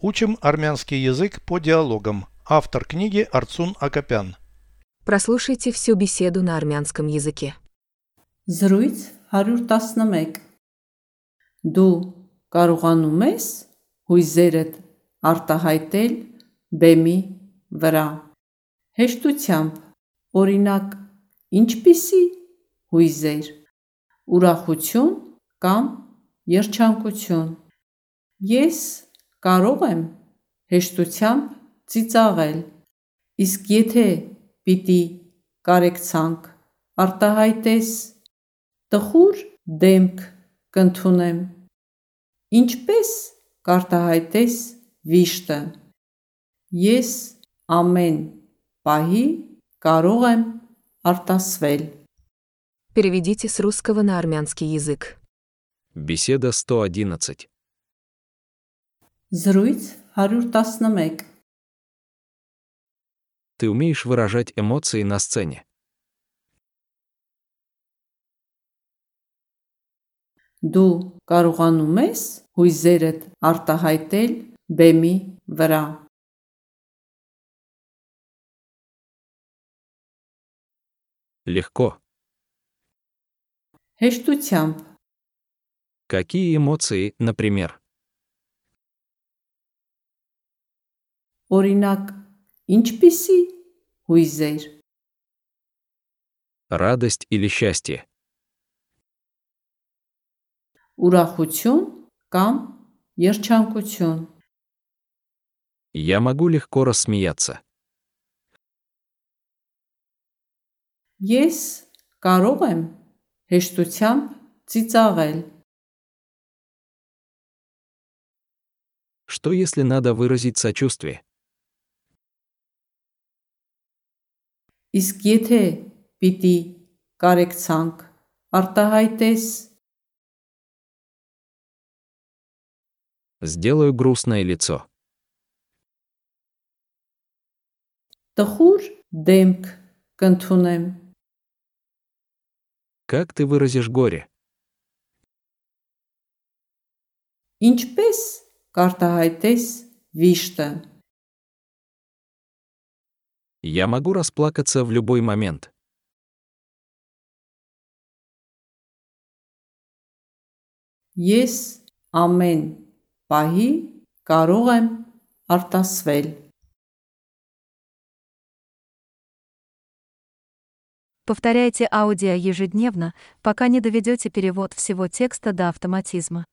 Учим армянский язык по диалогам. Автор книги Арцун Акопян. Прослушайте всю беседу на армянском языке. Զրույց 111 Դու կարողանում ես հույզերդ արտահայտել բեմի վրա հեշտությամբ օրինակ ինչպիսի հույզեր ուրախություն կամ երջանկություն Ես կարող եմ հեշտությամբ ծիծաղել իսկ եթե պիտի կարեկցանք արտահայտես տխուր դեմք կընդունեմ Ինչպես կարտահայտես վիշտը Ես ամեն պահի կարող եմ արտասվել Переведите с русского на армянский язык. Беседа 111. Զրույց 111 Ты умеешь выражать эмоции на сцене. Դու կարողանում ես հույզերդ արտահայտել բեմի վրա Легко. հեշտությամբ Какие эмоции, например? օրինակ ինչպիսի հույզեր Радость или счастье? ուրախություն կամ երջանկություն Я могу легко рассмеяться. Ես կարող եմ հեշտությամբ ծիծաղել Что если надо выразить сочувствие? Իսկ եթե պիտի կարեկցանք արտահայտես Сделаю грустное лицо. տխուր դեմք կընդունեմ Как ты выразишь горе? ինչպես կարտահայտես վիշտը Я могу расплакаться в любой момент. Ես ամեն պահի կարող եմ արտասվել Повторяйте аудио ежедневно, пока не доведете перевод всего текста до автоматизма.